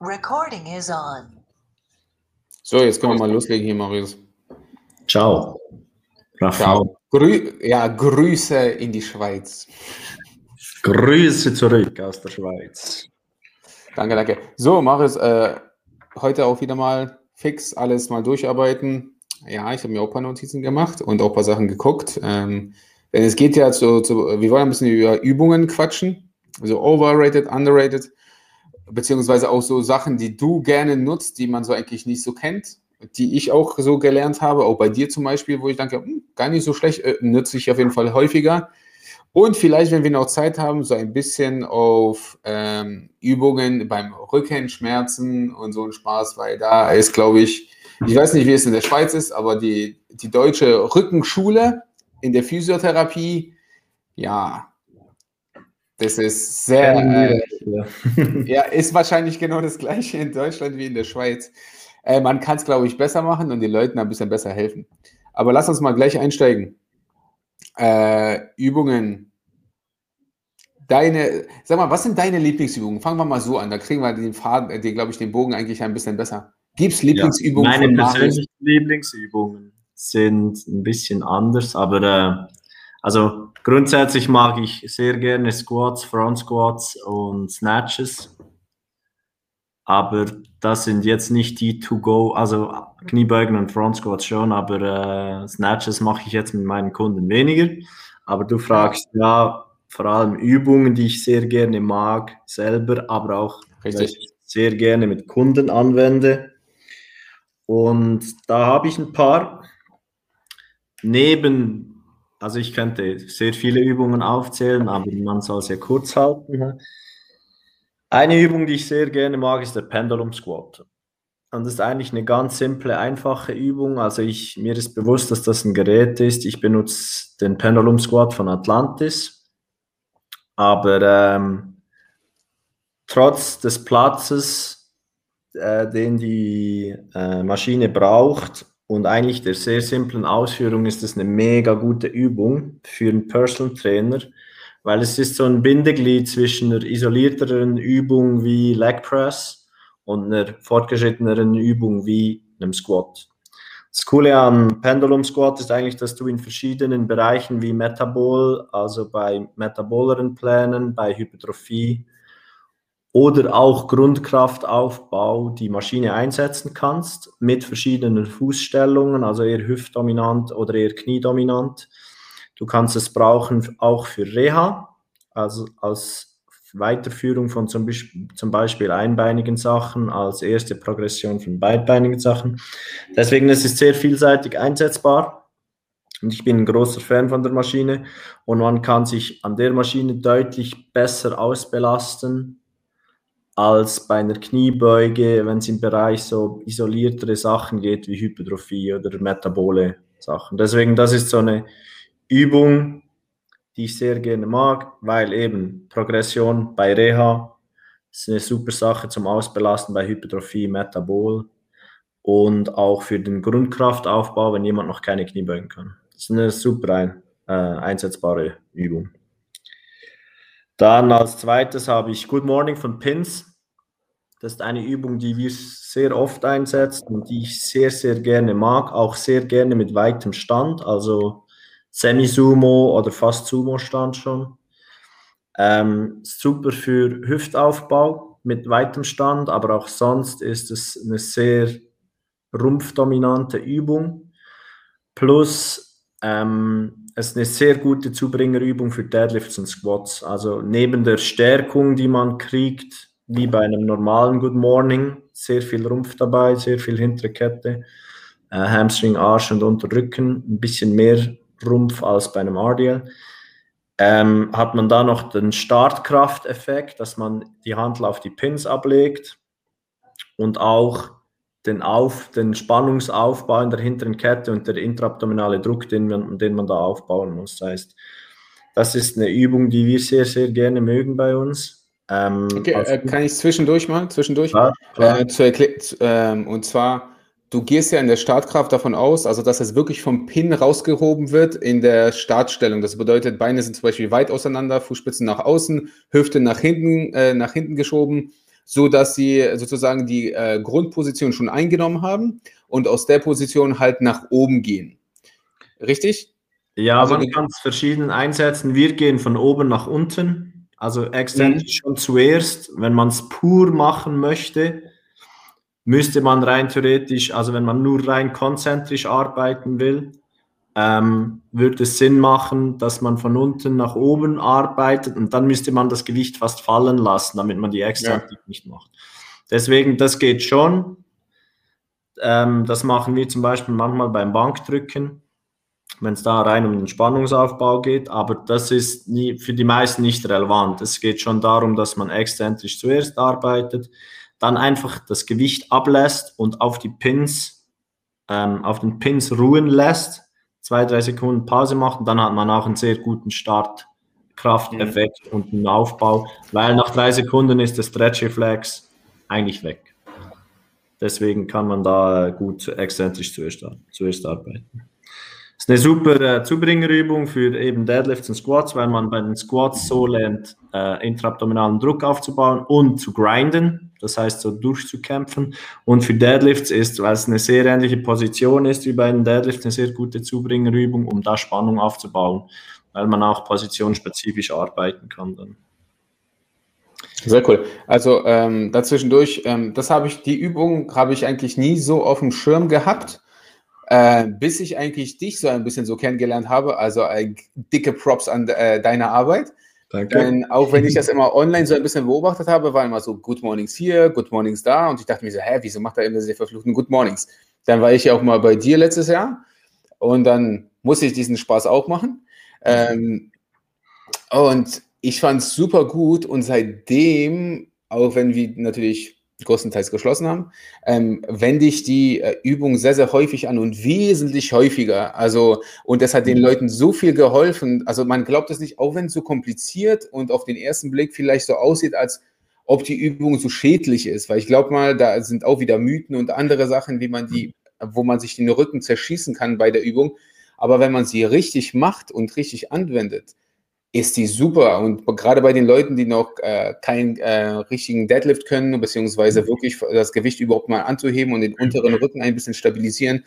Recording is on. So, jetzt können wir mal loslegen hier, Marius. Ciao. Ciao. Grü ja, Grüße in die Schweiz. Grüße zurück aus der Schweiz. Danke, danke. So, Marius, äh, heute auch wieder mal fix alles mal durcharbeiten. Ja, ich habe mir auch ein paar Notizen gemacht und auch ein paar Sachen geguckt. Ähm, denn es geht ja zu, zu, wir wollen ein bisschen über Übungen quatschen. Also overrated, underrated beziehungsweise auch so Sachen, die du gerne nutzt, die man so eigentlich nicht so kennt, die ich auch so gelernt habe, auch bei dir zum Beispiel, wo ich denke, hm, gar nicht so schlecht, äh, nutze ich auf jeden Fall häufiger. Und vielleicht, wenn wir noch Zeit haben, so ein bisschen auf ähm, Übungen beim Rückenschmerzen und so ein Spaß, weil da ist, glaube ich, ich weiß nicht, wie es in der Schweiz ist, aber die, die deutsche Rückenschule in der Physiotherapie, ja, das ist sehr, äh, ja, ist wahrscheinlich genau das gleiche in Deutschland wie in der Schweiz. Äh, man kann es, glaube ich, besser machen und den Leuten ein bisschen besser helfen. Aber lass uns mal gleich einsteigen. Äh, Übungen. Deine, sag mal, was sind deine Lieblingsübungen? Fangen wir mal so an. Da kriegen wir den Faden, äh, den, glaube ich, den Bogen eigentlich ein bisschen besser. Gibt es Lieblingsübungen? Ja, meine persönlichen Lieblingsübungen sind ein bisschen anders, aber äh, also grundsätzlich mag ich sehr gerne Squats, Front Squats und Snatches. Aber das sind jetzt nicht die to go, also Kniebeugen und Front Squats schon, aber äh, Snatches mache ich jetzt mit meinen Kunden weniger. Aber du fragst ja vor allem Übungen, die ich sehr gerne mag, selber, aber auch sehr gerne mit Kunden anwende. Und da habe ich ein paar. Neben also ich könnte sehr viele Übungen aufzählen, aber man soll sehr kurz halten. Eine Übung, die ich sehr gerne mag, ist der Pendulum Squat. Und das ist eigentlich eine ganz simple, einfache Übung. Also ich, mir ist bewusst, dass das ein Gerät ist. Ich benutze den Pendulum Squat von Atlantis. Aber ähm, trotz des Platzes, äh, den die äh, Maschine braucht, und eigentlich der sehr simplen Ausführung ist es eine mega gute Übung für einen Personal Trainer, weil es ist so ein Bindeglied zwischen einer isolierteren Übung wie Leg Press und einer fortgeschritteneren Übung wie einem Squat. Das Coole am Pendulum Squat ist eigentlich, dass du in verschiedenen Bereichen wie Metabol, also bei metaboleren Plänen, bei Hypertrophie oder auch Grundkraftaufbau die Maschine einsetzen kannst mit verschiedenen Fußstellungen, also eher hüftdominant oder eher kniedominant. Du kannst es brauchen auch für Reha, also als Weiterführung von zum zum Beispiel einbeinigen Sachen, als erste Progression von beidbeinigen Sachen. Deswegen ist es sehr vielseitig einsetzbar. Und ich bin ein großer Fan von der Maschine und man kann sich an der Maschine deutlich besser ausbelasten als bei einer Kniebeuge, wenn es im Bereich so isoliertere Sachen geht wie Hypertrophie oder metabole Sachen. Deswegen, das ist so eine Übung, die ich sehr gerne mag, weil eben Progression bei Reha ist eine super Sache zum Ausbelasten bei Hypertrophie, Metabol und auch für den Grundkraftaufbau, wenn jemand noch keine Kniebeugen kann. Das ist eine super ein, äh, einsetzbare Übung. Dann als zweites habe ich Good Morning von Pins. Das ist eine Übung, die wir sehr oft einsetzen und die ich sehr, sehr gerne mag. Auch sehr gerne mit weitem Stand, also Semi-Sumo oder fast Sumo-Stand schon. Ähm, super für Hüftaufbau mit weitem Stand, aber auch sonst ist es eine sehr rumpfdominante Übung. Plus ähm, es ist eine sehr gute Zubringerübung für Deadlifts und Squats. Also neben der Stärkung, die man kriegt, wie bei einem normalen Good Morning, sehr viel Rumpf dabei, sehr viel hintere Kette, äh, Hamstring, Arsch und Unterrücken, ein bisschen mehr Rumpf als bei einem RDL. Ähm, hat man da noch den Startkrafteffekt, dass man die Handel auf die Pins ablegt und auch den, auf, den Spannungsaufbau in der hinteren Kette und der intraabdominale Druck, den man, den man da aufbauen muss. Das heißt, das ist eine Übung, die wir sehr, sehr gerne mögen bei uns. Ähm, okay, äh, kann ich zwischendurch mal? Zwischendurch? Ja, äh, zu ähm, und zwar, du gehst ja in der Startkraft davon aus, also dass es wirklich vom Pin rausgehoben wird in der Startstellung. Das bedeutet, Beine sind zum Beispiel weit auseinander, Fußspitzen nach außen, Hüfte nach hinten, äh, nach hinten geschoben so dass sie sozusagen die äh, Grundposition schon eingenommen haben und aus der Position halt nach oben gehen. Richtig? Ja, also man kann es verschieden einsetzen. Wir gehen von oben nach unten. Also exzentrisch mhm. schon zuerst, wenn man es pur machen möchte, müsste man rein theoretisch, also wenn man nur rein konzentrisch arbeiten will, ähm, würde es Sinn machen, dass man von unten nach oben arbeitet und dann müsste man das Gewicht fast fallen lassen, damit man die Exzentrik ja. nicht macht. Deswegen, das geht schon. Ähm, das machen wir zum Beispiel manchmal beim Bankdrücken, wenn es da rein um den Spannungsaufbau geht, aber das ist nie, für die meisten nicht relevant. Es geht schon darum, dass man exzentrisch zuerst arbeitet, dann einfach das Gewicht ablässt und auf die Pins, ähm, auf den Pins ruhen lässt zwei, drei Sekunden Pause macht und dann hat man auch einen sehr guten Start, Krafteffekt mhm. und einen Aufbau, weil nach drei Sekunden ist der Stretch-Reflex eigentlich weg. Deswegen kann man da gut exzentrisch zuerst, zuerst arbeiten. Ist eine super äh, Zubringerübung für eben Deadlifts und Squats, weil man bei den Squats so lernt, äh, intraabdominalen Druck aufzubauen und zu grinden, das heißt so durchzukämpfen. Und für Deadlifts ist, weil es eine sehr ähnliche Position ist wie bei den Deadlifts, eine sehr gute Zubringerübung, um da Spannung aufzubauen, weil man auch positionsspezifisch arbeiten kann dann. Sehr cool. Also ähm, dazwischendurch, ähm, das habe ich, die Übung habe ich eigentlich nie so auf dem Schirm gehabt, äh, bis ich eigentlich dich so ein bisschen so kennengelernt habe. Also äh, dicke Props an äh, deine Arbeit. Danke. Denn auch wenn ich das immer online so ein bisschen beobachtet habe, war immer so Good Mornings hier, Good Mornings da und ich dachte mir so, hä, wieso macht er immer diese verfluchten Good Mornings? Dann war ich ja auch mal bei dir letztes Jahr und dann musste ich diesen Spaß auch machen. Ähm, und ich fand es super gut und seitdem, auch wenn wir natürlich größtenteils geschlossen haben, ähm, wende ich die äh, Übung sehr, sehr häufig an und wesentlich häufiger. Also, und das hat den mhm. Leuten so viel geholfen. Also, man glaubt es nicht, auch wenn es so kompliziert und auf den ersten Blick vielleicht so aussieht, als ob die Übung so schädlich ist. Weil ich glaube mal, da sind auch wieder Mythen und andere Sachen, wie man die, mhm. wo man sich den Rücken zerschießen kann bei der Übung. Aber wenn man sie richtig macht und richtig anwendet, ist die super. Und gerade bei den Leuten, die noch äh, keinen äh, richtigen Deadlift können, beziehungsweise mhm. wirklich das Gewicht überhaupt mal anzuheben und den unteren Rücken ein bisschen stabilisieren,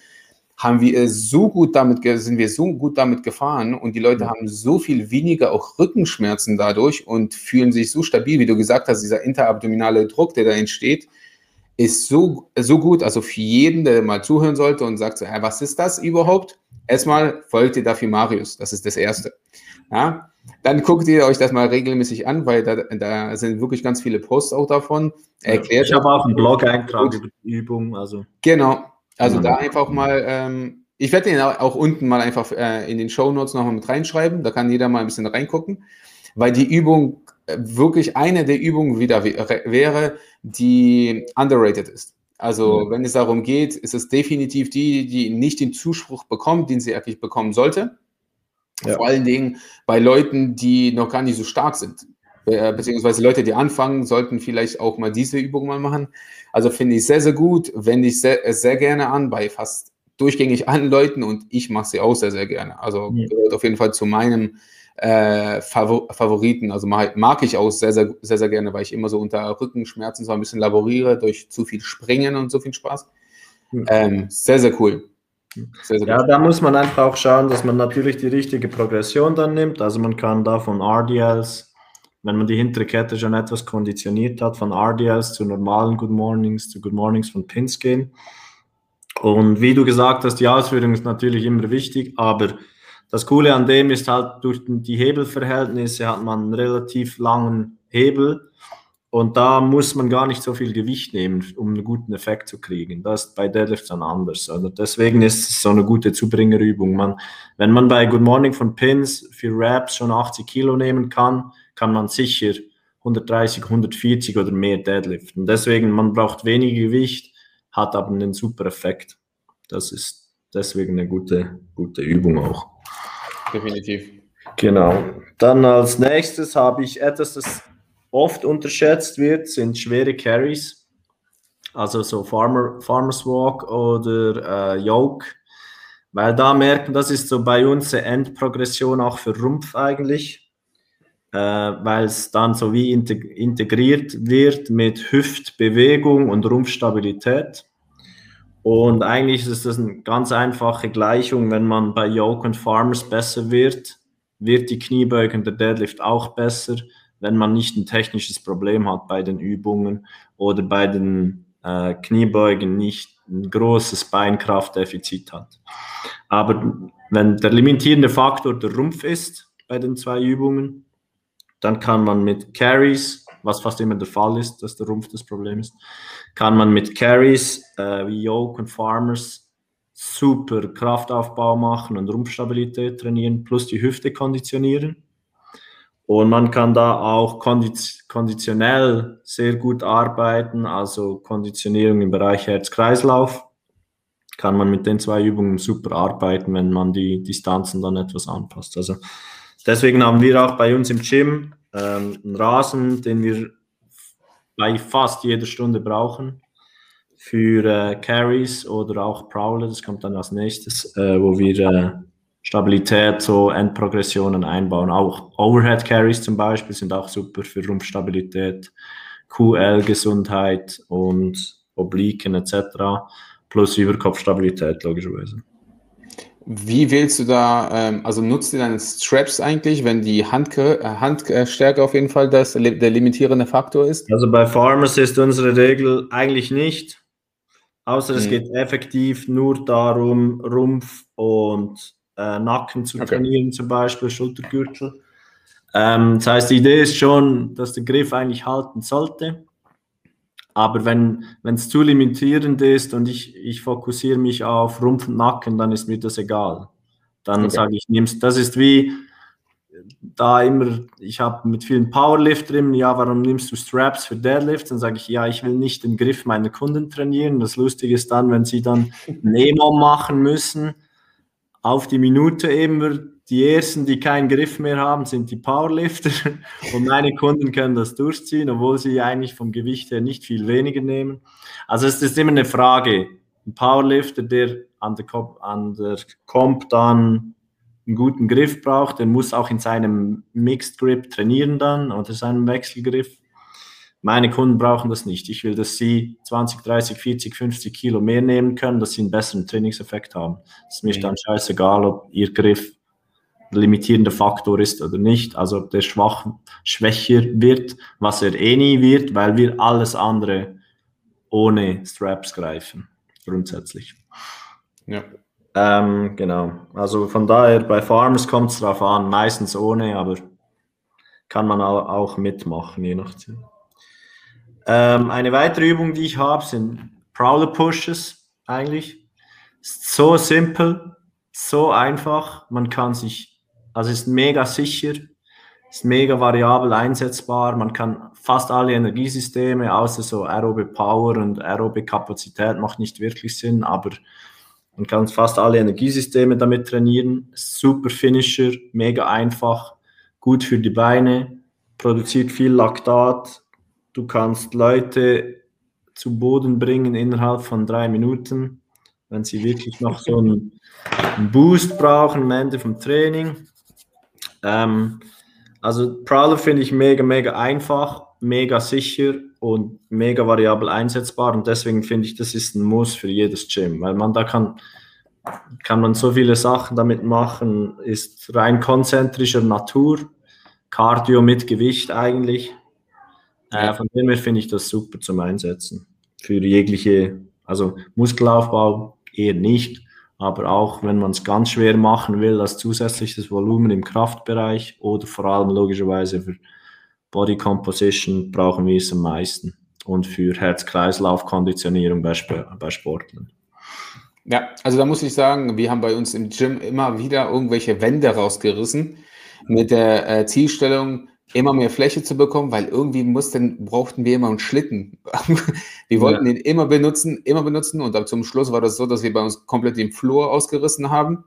haben wir so gut damit, sind wir so gut damit gefahren und die Leute mhm. haben so viel weniger auch Rückenschmerzen dadurch und fühlen sich so stabil, wie du gesagt hast, dieser interabdominale Druck, der da entsteht, ist so, so gut. Also für jeden, der mal zuhören sollte und sagt, so, ja, was ist das überhaupt? Erstmal folgt ihr dafür Marius, das ist das Erste. Ja, dann guckt ihr euch das mal regelmäßig an, weil da, da sind wirklich ganz viele Posts auch davon. Erklärt ich habe auch einen Blog-Eintrag über die Übung. Also. Genau. Also ja. da einfach mal, ähm, ich werde den auch unten mal einfach äh, in den Show Notes nochmal mit reinschreiben. Da kann jeder mal ein bisschen reingucken, weil die Übung äh, wirklich eine der Übungen wieder wäre, die underrated ist. Also mhm. wenn es darum geht, ist es definitiv die, die nicht den Zuspruch bekommt, den sie eigentlich bekommen sollte. Ja. Vor allen Dingen bei Leuten, die noch gar nicht so stark sind. Äh, beziehungsweise Leute, die anfangen, sollten vielleicht auch mal diese Übung mal machen. Also finde ich sehr, sehr gut, wende ich sehr, sehr gerne an bei fast durchgängig allen Leuten und ich mache sie auch sehr, sehr gerne. Also ja. gehört auf jeden Fall zu meinem äh, Favoriten. Also mag, mag, ich auch sehr, sehr, sehr, sehr gerne, weil ich immer so unter Rückenschmerzen so ein bisschen laboriere durch zu viel Springen und so viel Spaß. Ja. Ähm, sehr, sehr cool. Sehr, sehr ja, da muss man einfach auch schauen, dass man natürlich die richtige Progression dann nimmt. Also man kann da von RDLs, wenn man die hintere Kette schon etwas konditioniert hat, von RDLs zu normalen Good Mornings, zu Good Mornings von Pins gehen. Und wie du gesagt hast, die Ausführung ist natürlich immer wichtig, aber das Coole an dem ist halt, durch die Hebelverhältnisse hat man einen relativ langen Hebel und da muss man gar nicht so viel Gewicht nehmen, um einen guten Effekt zu kriegen. Das ist bei Deadlift dann anders. Also deswegen ist es so eine gute Zubringerübung. Man, wenn man bei Good Morning von Pins für Raps schon 80 Kilo nehmen kann, kann man sicher 130, 140 oder mehr Deadliften. Deswegen, man braucht weniger Gewicht, hat aber einen super Effekt. Das ist deswegen eine gute, gute Übung auch. Definitiv. Genau. Dann als nächstes habe ich etwas, das oft unterschätzt wird, sind schwere Carries. Also so Farmer, Farmers Walk oder äh, Yoke. Weil da merken, das ist so bei uns eine Endprogression auch für Rumpf eigentlich. äh, weil es dann so wie integriert wird mit Hüftbewegung und Rumpfstabilität. Und eigentlich ist das eine ganz einfache Gleichung, wenn man bei Yoke und Farmers besser wird, wird die Kniebeuge und der Deadlift auch besser, wenn man nicht ein technisches Problem hat bei den Übungen oder bei den äh, Kniebeugen nicht ein großes Beinkraftdefizit hat. Aber wenn der limitierende Faktor der Rumpf ist bei den zwei Übungen, dann kann man mit Carries, was fast immer der Fall ist, dass der Rumpf das Problem ist, kann man mit Carries äh, wie Yoke und Farmers super Kraftaufbau machen und Rumpfstabilität trainieren, plus die Hüfte konditionieren. Und man kann da auch konditionell sehr gut arbeiten, also Konditionierung im Bereich Herz-Kreislauf. Kann man mit den zwei Übungen super arbeiten, wenn man die Distanzen dann etwas anpasst. Also deswegen haben wir auch bei uns im Gym ähm, einen Rasen, den wir bei fast jeder Stunde brauchen für äh, Carries oder auch Prowler, das kommt dann als nächstes, äh, wo wir äh, Stabilität, so Endprogressionen einbauen. Auch Overhead Carries zum Beispiel sind auch super für Rumpfstabilität, QL-Gesundheit und Obliken etc. Plus Überkopfstabilität logischerweise. Wie wählst du da, ähm, also nutzt du deine Straps eigentlich, wenn die Hand, äh, Handstärke auf jeden Fall das, der limitierende Faktor ist? Also bei Farmers ist unsere Regel eigentlich nicht, außer mhm. es geht effektiv nur darum, Rumpf und äh, Nacken zu okay. trainieren, zum Beispiel Schultergürtel. Ähm, das heißt, die Idee ist schon, dass der Griff eigentlich halten sollte. Aber wenn es zu limitierend ist und ich, ich fokussiere mich auf Rumpf und Nacken, dann ist mir das egal. Dann okay. sage ich, nimm's. Das ist wie da immer, ich habe mit vielen Powerlift drin, ja, warum nimmst du Straps für Deadlift? Dann sage ich, ja, ich will nicht den Griff meiner Kunden trainieren. Das Lustige ist dann, wenn sie dann Nemo machen müssen, auf die Minute eben die ersten, die keinen Griff mehr haben, sind die Powerlifter und meine Kunden können das durchziehen, obwohl sie eigentlich vom Gewicht her nicht viel weniger nehmen. Also es ist immer eine Frage. Ein Powerlifter, der an der, Comp, an der Comp dann einen guten Griff braucht, der muss auch in seinem Mixed Grip trainieren dann oder seinem Wechselgriff. Meine Kunden brauchen das nicht. Ich will, dass sie 20, 30, 40, 50 Kilo mehr nehmen können, dass sie einen besseren Trainingseffekt haben. Es ist mir dann scheißegal, ob ihr Griff limitierender Faktor ist oder nicht. Also ob der schwach, schwächer wird, was er eh nie wird, weil wir alles andere ohne Straps greifen, grundsätzlich. Ja. Ähm, genau. Also von daher, bei Farmers kommt es darauf an, meistens ohne, aber kann man auch mitmachen, je nachdem. Ähm, eine weitere Übung, die ich habe, sind Prowler Pushes eigentlich. So simpel, so einfach. Man kann sich also ist mega sicher, ist mega variabel einsetzbar. Man kann fast alle Energiesysteme, außer so aerobe Power und aerobe Kapazität macht nicht wirklich Sinn, aber man kann fast alle Energiesysteme damit trainieren. Super Finisher, mega einfach, gut für die Beine, produziert viel Laktat. Du kannst Leute zu Boden bringen innerhalb von drei Minuten, wenn sie wirklich noch so einen, einen Boost brauchen am Ende vom Training. Ähm, also Prowler finde ich mega, mega einfach, mega sicher und mega variabel einsetzbar und deswegen finde ich, das ist ein Muss für jedes Gym, weil man da kann, kann man so viele Sachen damit machen, ist rein konzentrischer Natur, Cardio mit Gewicht eigentlich. Äh, von dem her finde ich das super zum Einsetzen. Für jegliche, also Muskelaufbau eher nicht, aber auch wenn man es ganz schwer machen will, als zusätzliches Volumen im Kraftbereich oder vor allem logischerweise für Body Composition brauchen wir es am meisten und für Herz-Kreislauf-Konditionierung bei, bei Sportlern. Ja, also da muss ich sagen, wir haben bei uns im Gym immer wieder irgendwelche Wände rausgerissen mit der äh, Zielstellung, immer mehr Fläche zu bekommen, weil irgendwie mussten, brauchten wir immer einen Schlitten. wir wollten ja. den immer benutzen, immer benutzen und dann zum Schluss war das so, dass wir bei uns komplett den Flur ausgerissen haben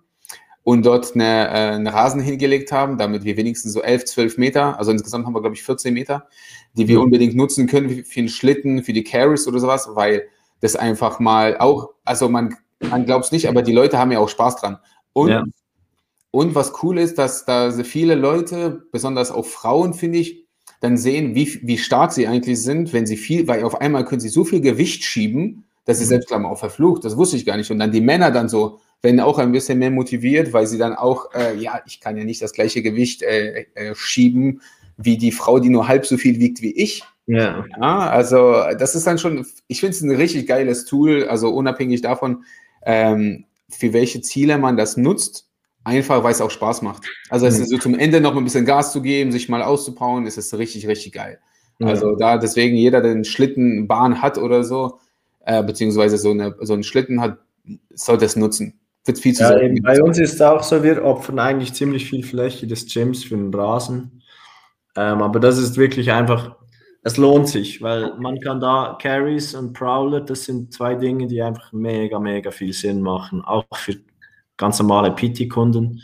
und dort eine, äh, einen Rasen hingelegt haben, damit wir wenigstens so 11, 12 Meter, also insgesamt haben wir, glaube ich, 14 Meter, die wir unbedingt nutzen können für einen Schlitten, für die Carries oder sowas, weil das einfach mal auch, also man, man glaubt es nicht, aber die Leute haben ja auch Spaß dran. Und ja Und was cool ist, dass da viele Leute, besonders auch Frauen, finde ich, dann sehen, wie, wie stark sie eigentlich sind, wenn sie viel, weil auf einmal können sie so viel Gewicht schieben, dass sie mhm. selbst auch verflucht. Das wusste ich gar nicht. Und dann die Männer dann so, werden auch ein bisschen mehr motiviert, weil sie dann auch, äh, ja, ich kann ja nicht das gleiche Gewicht äh, äh, schieben wie die Frau, die nur halb so viel wiegt wie ich. Ja. ja also das ist dann schon, ich finde es ein richtig geiles Tool, also unabhängig davon, ähm, für welche Ziele man das nutzt, einfach weil es auch Spaß macht. Also es mhm. ist so zum Ende noch ein bisschen Gas zu geben, sich mal auszupauen, ist es richtig, richtig geil. Also da deswegen jeder, der einen Schlittenbahn hat oder so, äh, beziehungsweise so, eine, so einen Schlitten hat, sollte es nutzen. Wird viel zu ja, eben, Bei uns ist es auch so, wir opfern eigentlich ziemlich viel Fläche des Gyms für den Rasen. Ähm, aber das ist wirklich einfach, es lohnt sich, weil man kann da Carries und Prowler, das sind zwei Dinge, die einfach mega, mega viel Sinn machen, auch für ganz normale PT-Kunden,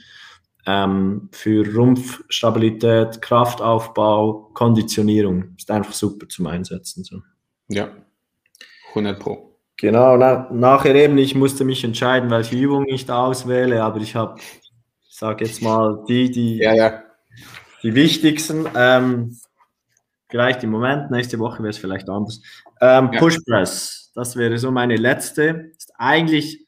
ähm, für Rumpfstabilität, Kraftaufbau, Konditionierung. Ist einfach super zum Einsetzen. So. Ja, 100 Pro. Genau, na, nachher eben, ich musste mich entscheiden, welche Übung ich da auswähle, aber ich habe, ich sage jetzt mal, die, die, ja, ja. die wichtigsten. Ähm, vielleicht im Moment, nächste Woche wäre es vielleicht anders. Ähm, ja. Push Press, das wäre so meine letzte. Ist eigentlich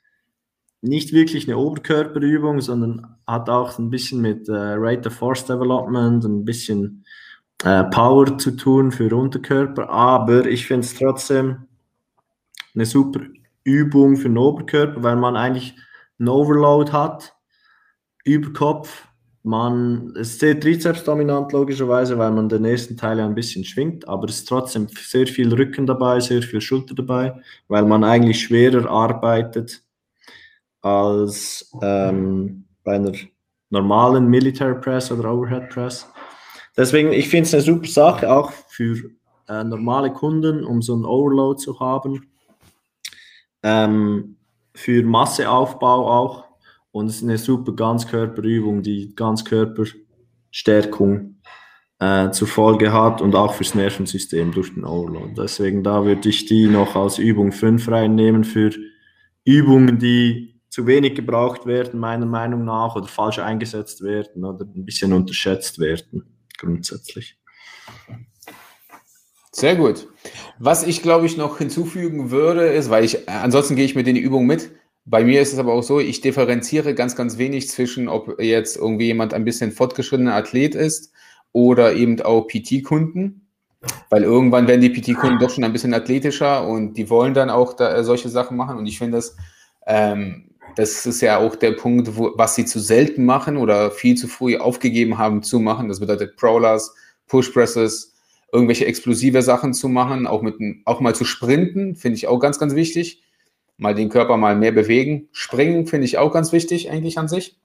nicht wirklich eine Oberkörperübung, sondern hat auch ein bisschen mit äh, Rate of Force Development, ein bisschen äh, Power zu tun für Unterkörper, aber ich finde es trotzdem eine super Übung für den Oberkörper, weil man eigentlich einen Overload hat, über Kopf. Man, ist sehr trizepsdominant logischerweise, weil man den ersten Teil ja ein bisschen schwingt, aber es ist trotzdem sehr viel Rücken dabei, sehr viel Schulter dabei, weil man eigentlich schwerer arbeitet als ähm, bei einer normalen Military Press oder Overhead Press. Deswegen, ich finde es eine super Sache, auch für äh, normale Kunden, um so einen Overload zu haben ähm, für Masseaufbau auch. Und es ist eine super Ganzkörperübung, die Ganzkörperstärkung äh, zur Folge hat und auch fürs Nervensystem durch den Overload. Deswegen da würde ich die noch als Übung 5 reinnehmen für Übungen, die zu wenig gebraucht werden, meiner Meinung nach, oder falsch eingesetzt werden oder ein bisschen unterschätzt werden, grundsätzlich. Sehr gut. Was ich, glaube ich, noch hinzufügen würde, ist, weil ich, äh, ansonsten gehe ich mit den Übungen mit. Bei mir ist es aber auch so, ich differenziere ganz, ganz wenig zwischen, ob jetzt irgendwie jemand ein bisschen fortgeschrittener Athlet ist oder eben auch PT-Kunden. Weil irgendwann werden die PT-Kunden doch schon ein bisschen athletischer und die wollen dann auch da, äh, solche Sachen machen. Und ich finde das, ähm, das ist ja auch der Punkt, wo, was sie zu selten machen oder viel zu früh aufgegeben haben zu machen. Das bedeutet Prowlers, Push Presses, irgendwelche explosive Sachen zu machen, auch, mit, auch mal zu sprinten, finde ich auch ganz, ganz wichtig. Mal den Körper mal mehr bewegen. Springen finde ich auch ganz wichtig eigentlich an sich.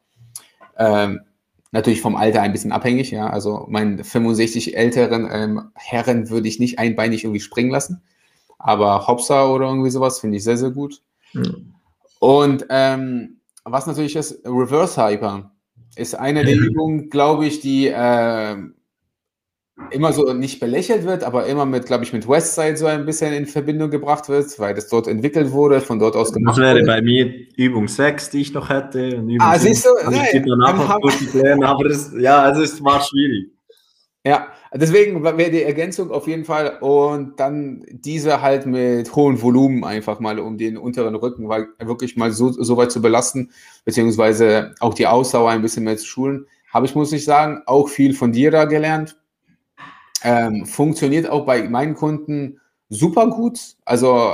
Ähm, natürlich vom Alter ein bisschen abhängig, ja. Also meinen 65 älteren ähm, Herren würde ich nicht einbeinig irgendwie springen lassen. Aber Hopsa oder irgendwie sowas finde ich sehr, sehr gut. Mhm. Und ähm, was natürlich ist, Reverse Hyper ist eine der Übungen, glaube ich, die äh, immer so nicht belächelt wird, aber immer mit, glaube ich, mit Westside so ein bisschen in Verbindung gebracht wird, weil das dort entwickelt wurde, von dort aus gemacht Das wäre wurde. bei mir Übung 6, die ich noch hätte. Übung ah, siehst du? Nein, danach noch lernen, aber das, ja, also es war schwierig. Ja, deswegen wäre die Ergänzung auf jeden Fall und dann diese halt mit hohem Volumen einfach mal, um den unteren Rücken wirklich mal so, so weit zu belasten, beziehungsweise auch die Ausdauer ein bisschen mehr zu schulen. Habe ich, muss ich sagen, auch viel von dir da gelernt ähm, funktioniert auch bei meinen Kunden super gut. Also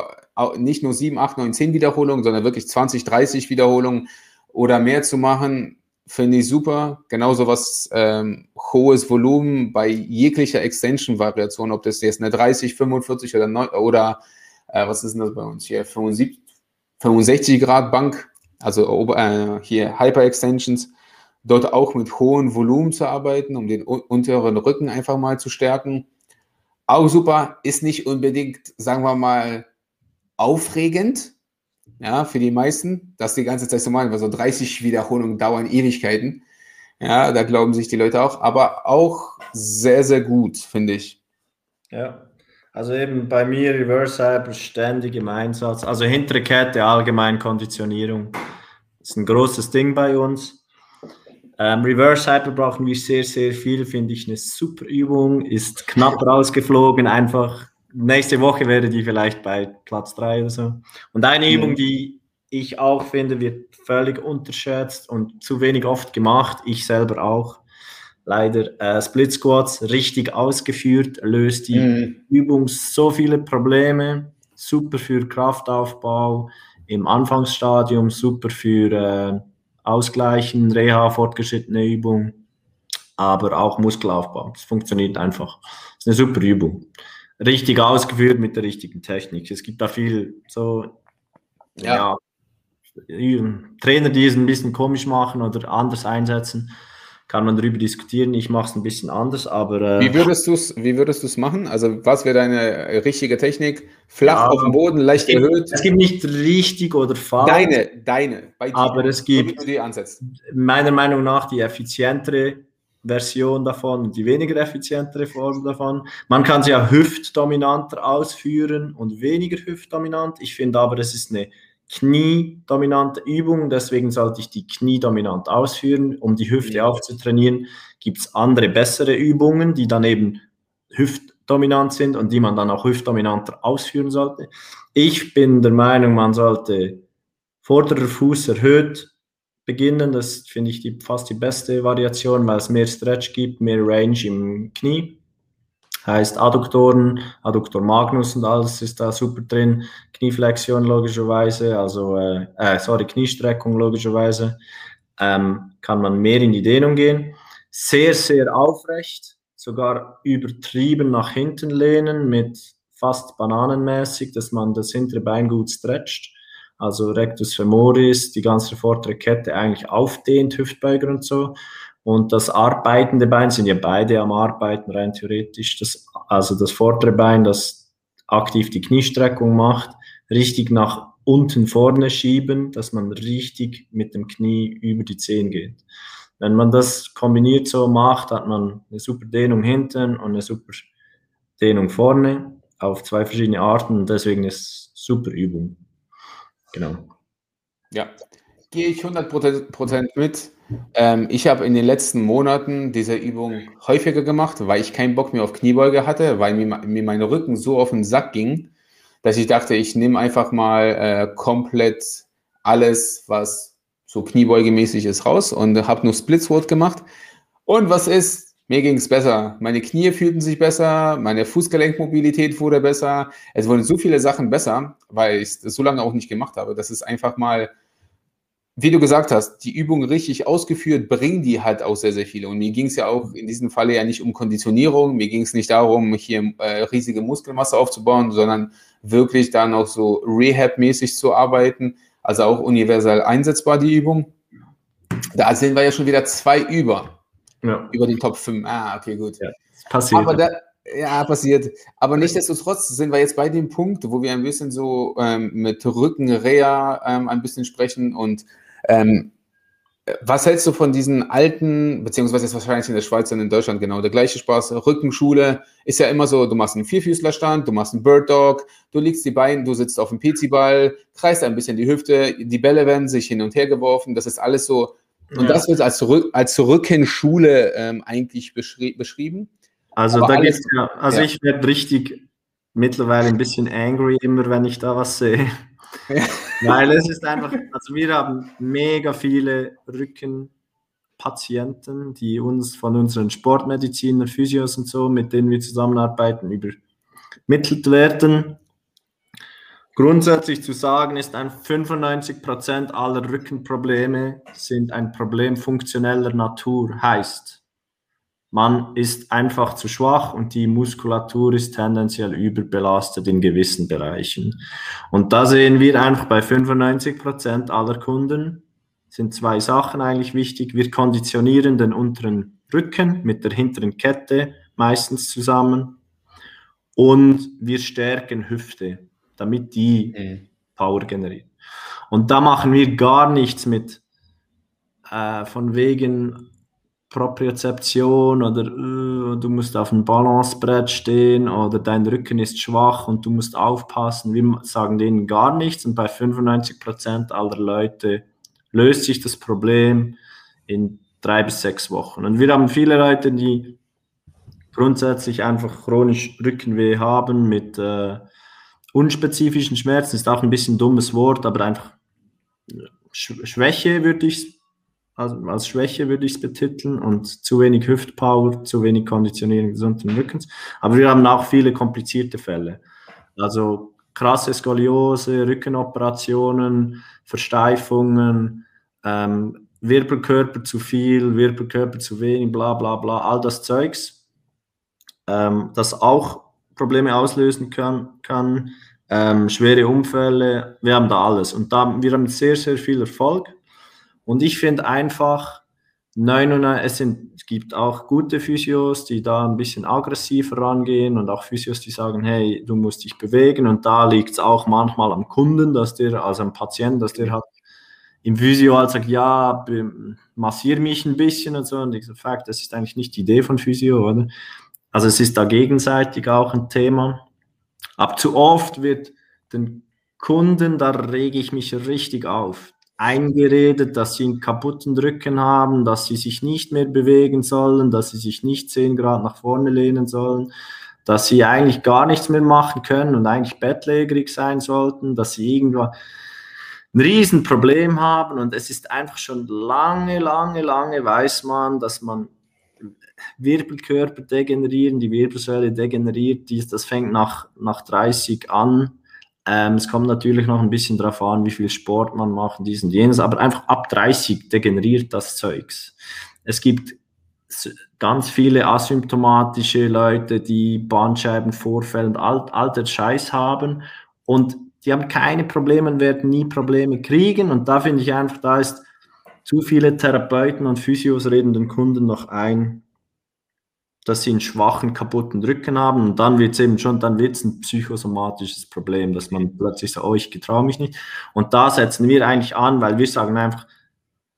nicht nur 7, 8, 9, 10 Wiederholungen, sondern wirklich 20, 30 Wiederholungen oder mehr zu machen, finde ich super. Genauso was ähm, hohes Volumen bei jeglicher Extension-Variation, ob das jetzt eine 30, 45 oder, 9, oder äh, was ist denn das bei uns hier, 75, 65 Grad Bank, also äh, hier Hyper-Extensions dort auch mit hohem Volumen zu arbeiten, um den unteren Rücken einfach mal zu stärken. Auch super, ist nicht unbedingt, sagen wir mal, aufregend, ja, für die meisten, das die ganze Zeit zu machen, weil so 30 Wiederholungen dauern Ewigkeiten. Ja, da glauben sich die Leute auch, aber auch sehr, sehr gut, finde ich. Ja, also eben bei mir Reverse Hyper ständig im Einsatz, also hintere Kette, allgemein Konditionierung. Ist ein großes Ding bei uns. Ähm, Reverse Hyper brauchen wir sehr, sehr viel, finde ich eine super Übung, ist knapp rausgeflogen, einfach nächste Woche wäre die vielleicht bei Platz 3 oder so. Und eine mhm. Übung, die ich auch finde, wird völlig unterschätzt und zu wenig oft gemacht, ich selber auch. Leider äh, Split Squats richtig ausgeführt, löst die mhm. Übung so viele Probleme, super für Kraftaufbau im Anfangsstadium, super für äh, Ausgleichen, Reha, fortgeschrittene Übung, aber auch Muskelaufbau. Es funktioniert einfach. Es ist eine super Übung. Richtig ausgeführt mit der richtigen Technik. Es gibt da viel so, ja. ja Trainer, die es ein bisschen komisch machen oder anders einsetzen kann man darüber diskutieren. Ich mache es ein bisschen anders, aber. Äh, wie würdest du es wie würdest du's machen? Also, was wäre deine richtige Technik? Flach ja, auf dem Boden, leicht es gibt, erhöht? Es gibt nicht richtig oder falsch. Deine, deine. Aber es gibt meiner Meinung nach die effizientere Version davon die weniger effizientere Form davon. Man kann sie ja hüftdominanter ausführen und weniger hüftdominant. Ich finde aber, es ist eine kniedominante Übung, deswegen sollte ich die kniedominant ausführen. Um die Hüfte ja. aufzutrainieren, gibt es andere bessere Übungen, die dann eben hüftdominant sind und die man dann auch hüftdominanter ausführen sollte. Ich bin der Meinung, man sollte vorderer Fuß erhöht beginnen. Das finde ich die, fast die beste Variation, weil es mehr Stretch gibt, mehr Range im Knie heißt Adduktoren, Adduktor Magnus und alles ist da super drin, Knieflexion logischerweise, also äh, äh, sorry, Kniestreckung logischerweise, ähm, kann man mehr in die Dehnung gehen. Sehr, sehr aufrecht, sogar übertrieben nach hinten lehnen mit fast bananenmäßig, dass man das hintere Bein gut stretcht. Also Rectus femoris, die ganze vordere Kette eigentlich aufdehnt, Hüftbeuger und so. Und das arbeitende Bein sind ja beide am Arbeiten, rein theoretisch. Das, also das vordere Bein, das aktiv die Kniestreckung macht, richtig nach unten vorne schieben, dass man richtig mit dem Knie über die Zehen geht. Wenn man das kombiniert so macht, hat man eine super Dehnung hinten und eine super Dehnung vorne auf zwei verschiedene Arten und deswegen ist es super Übung. Genau. Ja, gehe ich 100% mit. Ähm, ich habe in den letzten Monaten diese Übung häufiger gemacht, weil ich keinen Bock mehr auf Kniebeuge hatte, weil mir, mir mein Rücken so auf den Sack ging, dass ich dachte, ich nehme einfach mal äh, komplett alles, was so kniebeugemäßig ist, raus und habe nur Splitsword gemacht. Und was ist? Mir ging es besser. Meine Knie fühlten sich besser, meine Fußgelenkmobilität wurde besser. Es wurden so viele Sachen besser, weil ich es so lange auch nicht gemacht habe, dass es einfach mal wie du gesagt hast, die Übung richtig ausgeführt, bringen die halt auch sehr, sehr viele. Und mir ging es ja auch in diesem Falle ja nicht um Konditionierung, mir ging es nicht darum, hier äh, riesige Muskelmasse aufzubauen, sondern wirklich dann auch so Rehab-mäßig zu arbeiten, also auch universal einsetzbar die Übung. Da sind wir ja schon wieder zwei über. Ja. Über die Top 5. Ah, okay, gut. Ja, passiert. Aber da, ja, passiert. Aber nichtsdestotrotz sind wir jetzt bei dem Punkt, wo wir ein bisschen so ähm, mit Rücken-Reha ähm, ein bisschen sprechen und ähm, was hältst du von diesen alten, beziehungsweise jetzt wahrscheinlich in der Schweiz und in Deutschland genau der gleiche Spaß, Rückenschule ist ja immer so, du machst einen Vierfüßlerstand, du machst einen Bird Dog, du legst die Beine, du sitzt auf dem PC-Ball, kreist ein bisschen die Hüfte, die Bälle werden sich hin und her geworfen, das ist alles so, und ja. das wird als, als Rückenschule ähm, eigentlich beschri beschrieben. Also Aber da geht's ja, also ja. ich werde richtig mittlerweile ein bisschen angry immer, wenn ich da was sehe. Weil es ist einfach, also wir haben mega viele Rückenpatienten, die uns von unseren Sportmedizinern, Physios und so, mit denen wir zusammenarbeiten, übermittelt werden. Grundsätzlich zu sagen ist, ein 95% aller Rückenprobleme sind ein Problem funktioneller Natur, heißt, man ist einfach zu schwach und die Muskulatur ist tendenziell überbelastet in gewissen Bereichen. Und da sehen wir einfach bei 95 Prozent aller Kunden sind zwei Sachen eigentlich wichtig. Wir konditionieren den unteren Rücken mit der hinteren Kette meistens zusammen und wir stärken Hüfte, damit die mhm. Power generiert. Und da machen wir gar nichts mit äh, von wegen Propriozeption oder uh, du musst auf dem Balancebrett stehen oder dein Rücken ist schwach und du musst aufpassen. Wir sagen denen gar nichts und bei 95% aller Leute löst sich das Problem in drei bis sechs Wochen. Und wir haben viele Leute, die grundsätzlich einfach chronisch Rückenweh haben mit äh, unspezifischen Schmerzen, ist auch ein bisschen ein dummes Wort, aber einfach Schwäche würde ich also als Schwäche würde ich es betiteln und zu wenig Hüftpower, zu wenig Konditionierung des unteren Rückens. Aber wir haben auch viele komplizierte Fälle. Also krasse Skoliose, Rückenoperationen, Versteifungen, ähm, Wirbelkörper zu viel, Wirbelkörper zu wenig, bla bla bla, all das Zeugs, ähm, das auch Probleme auslösen kann, kann ähm, schwere Unfälle, wir haben da alles. Und da, wir haben sehr, sehr viel Erfolg. Und ich finde einfach, 99, es, sind, es gibt auch gute Physios, die da ein bisschen aggressiver rangehen und auch Physios, die sagen, hey, du musst dich bewegen. Und da liegt es auch manchmal am Kunden, dass der, also am Patienten, dass der hat im Physio halt sagt, ja, massier mich ein bisschen und so. Und ich sage, das ist eigentlich nicht die Idee von Physio, oder? Also es ist da gegenseitig auch ein Thema. Aber zu oft wird den Kunden, da rege ich mich richtig auf, eingeredet, dass sie einen kaputten Rücken haben, dass sie sich nicht mehr bewegen sollen, dass sie sich nicht 10 Grad nach vorne lehnen sollen, dass sie eigentlich gar nichts mehr machen können und eigentlich bettlägerig sein sollten, dass sie irgendwo ein Riesenproblem haben und es ist einfach schon lange, lange, lange weiß man, dass man Wirbelkörper degenerieren, die Wirbelsäule degeneriert, dies, das fängt nach, nach 30 an. Ähm, es kommt natürlich noch ein bisschen darauf an, wie viel Sport man macht, dies und jenes, aber einfach ab 30 degeneriert das Zeugs. Es gibt ganz viele asymptomatische Leute, die Bandscheibenvorfälle und all, all der Scheiß haben und die haben keine Probleme und werden nie Probleme kriegen. Und da finde ich einfach, da ist zu viele Therapeuten und Physios reden den Kunden noch ein, dass sie einen schwachen, kaputten Rücken haben. Und dann wird es eben schon, dann wird es ein psychosomatisches Problem, dass man plötzlich sagt, oh, ich getraue mich nicht. Und da setzen wir eigentlich an, weil wir sagen einfach,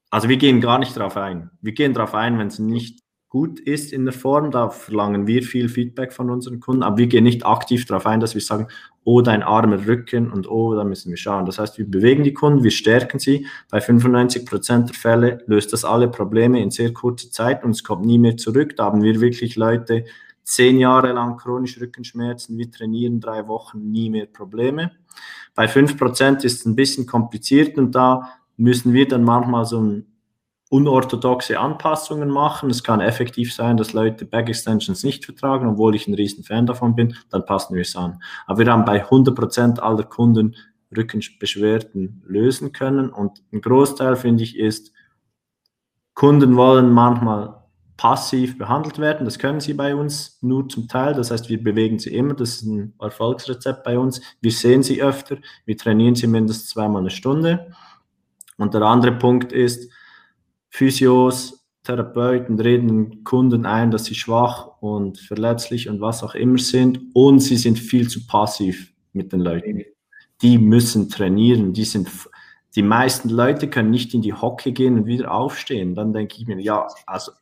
also wir gehen gar nicht darauf ein. Wir gehen darauf ein, wenn es nicht gut ist in der Form. Da verlangen wir viel Feedback von unseren Kunden, aber wir gehen nicht aktiv darauf ein, dass wir sagen, oh, dein armer Rücken und oh, da müssen wir schauen. Das heißt, wir bewegen die Kunden, wir stärken sie. Bei 95 Prozent der Fälle löst das alle Probleme in sehr kurzer Zeit und es kommt nie mehr zurück. Da haben wir wirklich Leute, zehn Jahre lang chronisch Rückenschmerzen, wir trainieren drei Wochen, nie mehr Probleme. Bei 5 Prozent ist es ein bisschen kompliziert und da müssen wir dann manchmal so ein unorthodoxe Anpassungen machen. Es kann effektiv sein, dass Leute Back Extensions nicht vertragen, obwohl ich ein riesen Fan davon bin, dann passen wir es an. Aber wir haben bei 100% aller Kunden Rückenbeschwerden lösen können und ein Großteil, finde ich, ist, Kunden wollen manchmal passiv behandelt werden. Das können sie bei uns nur zum Teil. Das heißt, wir bewegen sie immer. Das ist ein Erfolgsrezept bei uns. Wir sehen sie öfter. Wir trainieren sie mindestens zweimal eine Stunde. Und der andere Punkt ist, Physios, Therapeuten reden den Kunden ein, dass sie schwach und verletzlich und was auch immer sind und sie sind viel zu passiv mit den Leuten. Die müssen trainieren, die sind die meisten Leute können nicht in die Hocke gehen und wieder aufstehen. Dann denke ich mir, ja, also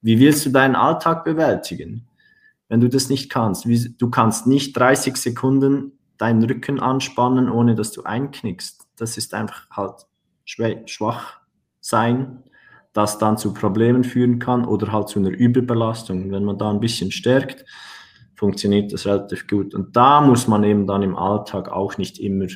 wie willst du deinen Alltag bewältigen, wenn du das nicht kannst? Du kannst nicht 30 Sekunden deinen Rücken anspannen, ohne dass du einknickst. Das ist einfach halt schwach sein das dann zu Problemen führen kann oder halt zu einer Überbelastung. Wenn man da ein bisschen stärkt, funktioniert das relativ gut. Und da muss man eben dann im Alltag auch nicht immer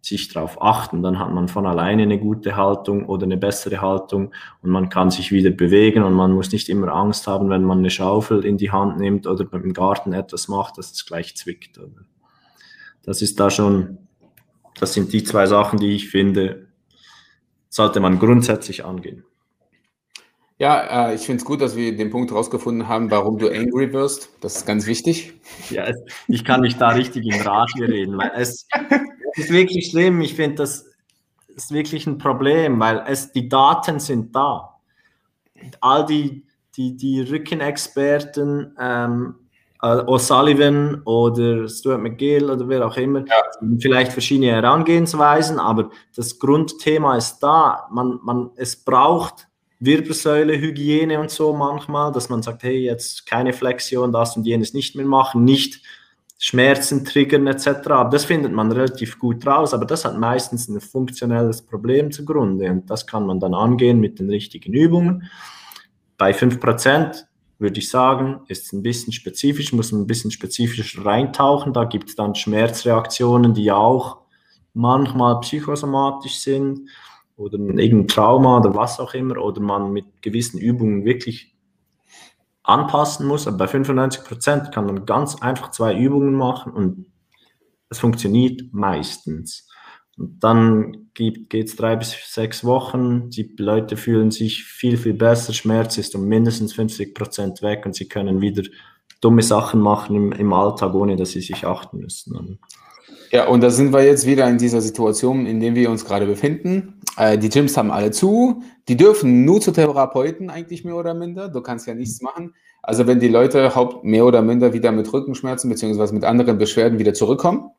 sich darauf achten. Dann hat man von alleine eine gute Haltung oder eine bessere Haltung und man kann sich wieder bewegen und man muss nicht immer Angst haben, wenn man eine Schaufel in die Hand nimmt oder im Garten etwas macht, dass es gleich zwickt. Das ist da schon, das sind die zwei Sachen, die ich finde, sollte man grundsätzlich angehen. Ja, äh, ich finde es gut, dass wir den Punkt herausgefunden haben, warum du angry wirst. Das ist ganz wichtig. Ja, ich kann nicht da richtig in Rage reden, weil es, es ist wirklich schlimm. Ich finde, das ist wirklich ein Problem, weil es, die Daten sind da. All die, die, die Rückenexperten, ähm, äh, O'Sullivan oder Stuart McGill oder wer auch immer, ja. vielleicht verschiedene Herangehensweisen, aber das Grundthema ist da. Man, man, es braucht Wirbelsäule, Hygiene und so manchmal, dass man sagt, hey, jetzt keine Flexion, das und jenes nicht mehr machen, nicht Schmerzen triggern etc. Das findet man relativ gut raus, aber das hat meistens ein funktionelles Problem zugrunde und das kann man dann angehen mit den richtigen Übungen. bei 5% würde ich sagen, ist es ein bisschen spezifisch, muss man ein bisschen spezifisch reintauchen. Da gibt es dann Schmerzreaktionen, die auch manchmal psychosomatisch sind oder irgendein Trauma oder was auch immer, oder man mit gewissen Übungen wirklich anpassen muss. Aber bei 95 Prozent kann man ganz einfach zwei Übungen machen und es funktioniert meistens. Und dann geht es drei bis sechs Wochen, die Leute fühlen sich viel, viel besser, Schmerz ist um mindestens 50 Prozent weg und sie können wieder dumme Sachen machen im, im Alltag, ohne dass sie sich achten müssen. Ja, und da sind wir jetzt wieder in dieser Situation, in der wir uns gerade befinden. Äh, die Gyms haben alle zu. Die dürfen nur zu Therapeuten eigentlich mehr oder minder. Du kannst ja nichts machen. Also wenn die Leute haupt mehr oder minder wieder mit Rückenschmerzen beziehungsweise mit anderen Beschwerden wieder zurückkommen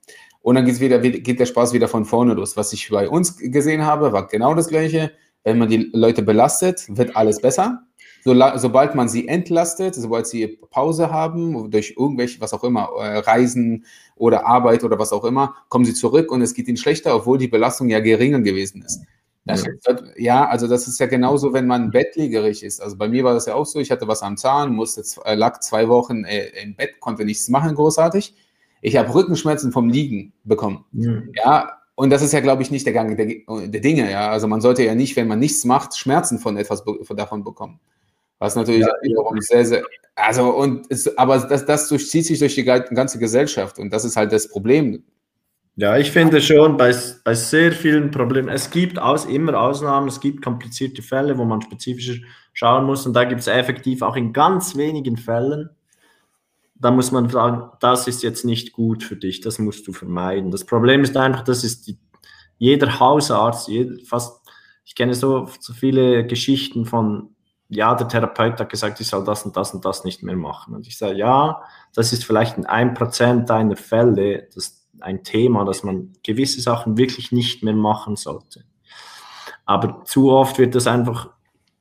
und dann geht's wieder, geht der Spaß wieder von vorne los. Was ich bei uns gesehen habe, war genau das Gleiche. Wenn man die Leute belastet, wird alles besser. So, sobald man sie entlastet, sobald sie Pause haben, durch irgendwelche, was auch immer, äh, Reisen oder Arbeit oder was auch immer, kommen sie zurück und es geht ihnen schlechter, obwohl die Belastung ja geringer gewesen ist. Das, ja, also das ist ja genauso, wenn man bettlägerig ist. Also bei mir war das ja auch so, ich hatte was am Zahn, musste, äh, lag zwei Wochen äh, im Bett, konnte nichts machen, großartig. Ich habe Rückenschmerzen vom Liegen bekommen. Mhm. Ja, und das ist ja, glaube ich, nicht der Gang der, der, Dinge. Ja, also man sollte ja nicht, wenn man nichts macht, Schmerzen von etwas von davon bekommen. Was natürlich ja, wiederum sehr, sehr, also und es, aber das, das durchzieht sich durch die ganze Gesellschaft und das ist halt das Problem. Ja, ich finde schon bei, bei sehr vielen Problemen, es gibt aus, immer Ausnahmen, es gibt komplizierte Fälle, wo man spezifischer schauen muss und da gibt es effektiv auch in ganz wenigen Fällen, da muss man sagen, das ist jetzt nicht gut für dich, das musst du vermeiden. Das Problem ist einfach, das ist die, jeder Hausarzt, jeder, fast, ich kenne so, so viele Geschichten von ja, der Therapeut hat gesagt, ich soll das und das und das nicht mehr machen. Und ich sage, ja, das ist vielleicht in ein Prozent deiner Fälle das, ein Thema, dass man gewisse Sachen wirklich nicht mehr machen sollte. Aber zu oft wird das einfach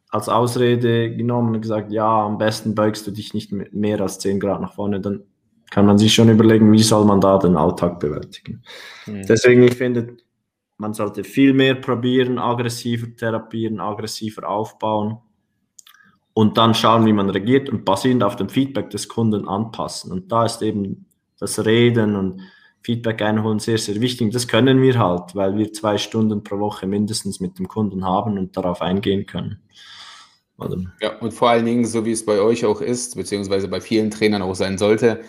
als Ausrede genommen und gesagt, ja, am besten beugst du dich nicht mehr als 10 Grad nach vorne, dann kann man sich schon überlegen, wie soll man da den Alltag bewältigen. Mhm. Deswegen, ich finde, man sollte viel mehr probieren, aggressiver therapieren, aggressiver aufbauen und dann schauen, wie man reagiert und basierend auf dem Feedback des Kunden anpassen. Und da ist eben das Reden und Feedback einholen sehr, sehr wichtig. Das können wir halt, weil wir zwei Stunden pro Woche mindestens mit dem Kunden haben und darauf eingehen können. Also. Ja, und vor allen Dingen, so wie es bei euch auch ist, beziehungsweise bei vielen Trainern auch sein sollte,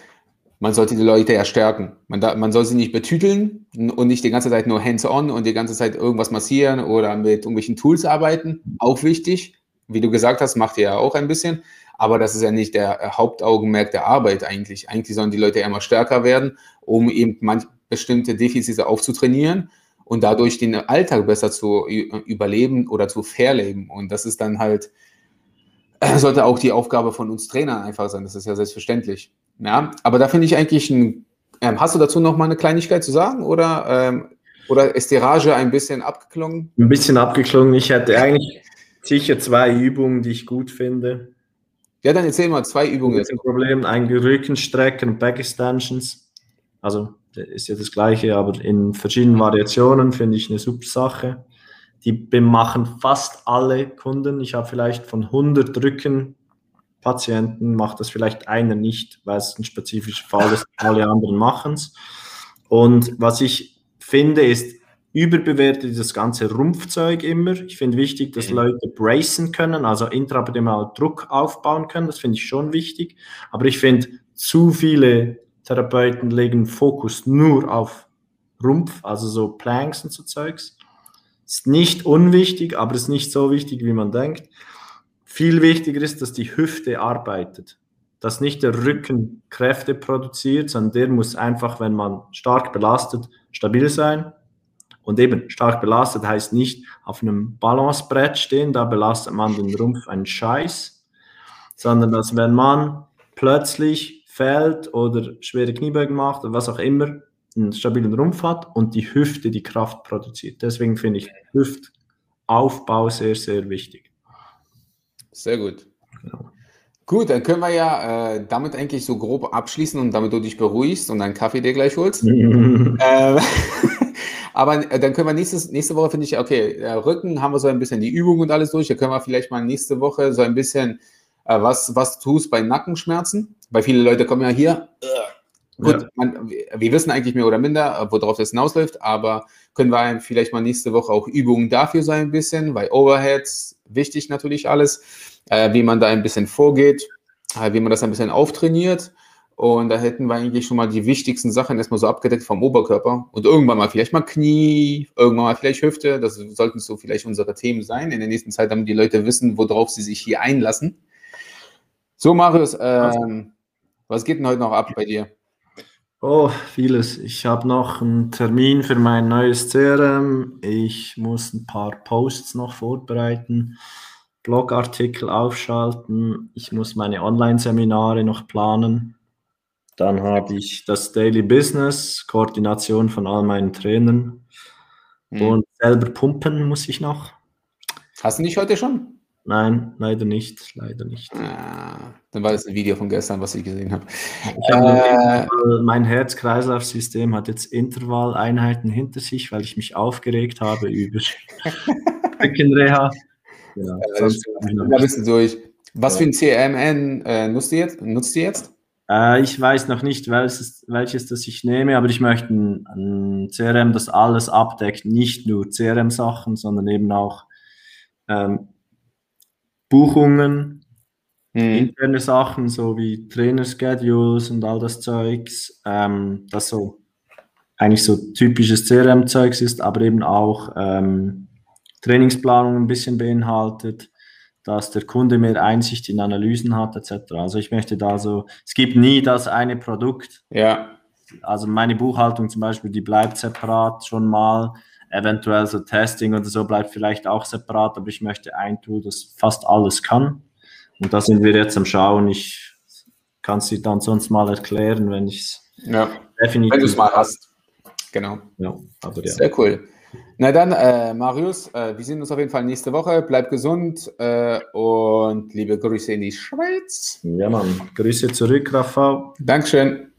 man sollte die Leute ja stärken. Man, da, man soll sie nicht betüteln und nicht die ganze Zeit nur hands-on und die ganze Zeit irgendwas massieren oder mit irgendwelchen Tools arbeiten. Auch wichtig wie du gesagt hast, macht ihr ja auch ein bisschen. Aber das ist ja nicht der Hauptaugenmerk der Arbeit eigentlich. Eigentlich sollen die Leute ja immer stärker werden, um eben manch bestimmte Defizite aufzutrainieren und dadurch den Alltag besser zu überleben oder zu verleben. Und das ist dann halt, sollte auch die Aufgabe von uns Trainern einfach sein. Das ist ja selbstverständlich. Ja, aber da finde ich eigentlich ein, ähm, hast du dazu noch mal eine Kleinigkeit zu sagen oder, ähm, oder ist die Rage ein bisschen abgeklungen? Ein bisschen abgeklungen. Ich hätte eigentlich sicher zwei Übungen, die ich gut finde. Ja, dann erzähl mal zwei Übungen. Das ist ein Problem, ein Rückenstrecken Back Extensions. Also ist ja das gleiche, aber in verschiedenen Variationen finde ich eine super Sache. Die machen fast alle Kunden. Ich habe vielleicht von 100 Rückenpatienten, macht das vielleicht einer nicht, weil es ein spezifischer Fall ist. Alle anderen machen es. Und was ich finde, ist, überbewertet das ganze Rumpfzeug immer. Ich finde wichtig, dass. Leute bracen können, also intraabdominal Druck aufbauen können. Das finde ich schon wichtig. Aber ich finde, zu viele Therapeuten legen Fokus nur auf Rumpf, also so Planks und so Zeugs. Ist nicht unwichtig, aber ist nicht so wichtig, wie man denkt. Viel wichtiger ist, dass die Hüfte arbeitet. Dass nicht der Rücken Kräfte produziert, sondern der muss einfach, wenn man stark belastet, stabil sein und eben stark belastet heißt nicht auf einem Balancebrett stehen, da belastet man den Rumpf einen Scheiß, sondern dass wenn man plötzlich fällt oder schwere Kniebeugen macht oder was auch immer, einen stabilen Rumpf hat und die Hüfte die Kraft produziert. Deswegen finde ich Hüftaufbau sehr, sehr wichtig. Sehr gut. Genau. Gut, dann können wir ja äh, damit eigentlich so grob abschließen und damit du dich beruhigst und einen Kaffee dir gleich holst. äh, aber äh, dann können wir nächstes, nächste Woche, finde ich, okay, Rücken haben wir so ein bisschen die Übung und alles durch. Da können wir vielleicht mal nächste Woche so ein bisschen äh, was, was tust bei Nackenschmerzen. Weil viele Leute kommen ja hier, äh, gut, ja. man, wir wissen eigentlich mehr oder minder, äh, worauf das hinausläuft, aber können wir vielleicht mal nächste Woche auch Übungen dafür sein ein bisschen, weil Overheads, wichtig natürlich alles, äh, wie man da ein bisschen vorgeht, äh, wie man das ein bisschen auftrainiert. Und da hätten wir eigentlich schon mal die wichtigsten Sachen erstmal so abgedeckt vom Oberkörper. Und irgendwann mal vielleicht mal Knie, irgendwann mal vielleicht Hüfte. Das sollten so vielleicht unsere Themen sein in der nächsten Zeit, damit die Leute wissen, worauf sie sich hier einlassen. So, Marius, ähm, was geht denn heute noch ab bei dir? Oh, vieles. Ich habe noch einen Termin für mein neues CRM. Ich muss ein paar Posts noch vorbereiten, Blogartikel aufschalten. Ich muss meine Online-Seminare noch planen. Dann habe ich das Daily Business, Koordination von all meinen Trainern. Hm. Und selber pumpen muss ich noch. Hast du nicht heute schon? Nein, leider nicht, leider nicht. Ah, dann war das ein Video von gestern, was ich gesehen habe. Äh, mein Herz-Kreislauf-System hat jetzt Intervalleinheiten hinter sich, weil ich mich aufgeregt habe über Rückenreha. Ja, da bist du durch. Was für ein CMN äh, nutzt, du jetzt? nutzt du jetzt? Äh, ich weiß noch nicht, welches, welches das ich nehme, aber ich möchte ein, ein CRM, das alles abdeckt, nicht nur CRM-Sachen, sondern eben auch ähm, Buchungen, mhm. interne Sachen, so wie Trainer-Schedules und all das Zeugs, ähm, das so eigentlich so typisches CRM-Zeugs ist, aber eben auch ähm, Trainingsplanung ein bisschen beinhaltet, dass der Kunde mehr Einsicht in Analysen hat, etc. Also ich möchte da so, es gibt nie das eine Produkt. Ja. Also meine Buchhaltung zum Beispiel, die bleibt separat schon mal eventuell so Testing oder so bleibt vielleicht auch separat, aber ich möchte ein Tool, das fast alles kann. Und da sind wir jetzt am Schauen. Ich kann es dir dann sonst mal erklären, wenn ich es ja. definitiv. Wenn du es mal hast. Genau. Ja, aber ja. Sehr cool. Na dann, äh, Marius, äh, wir sehen uns auf jeden Fall nächste Woche. Bleib gesund äh, und liebe Grüße in die Schweiz. Ja, Mann. Grüße zurück, Rafa. Dankeschön.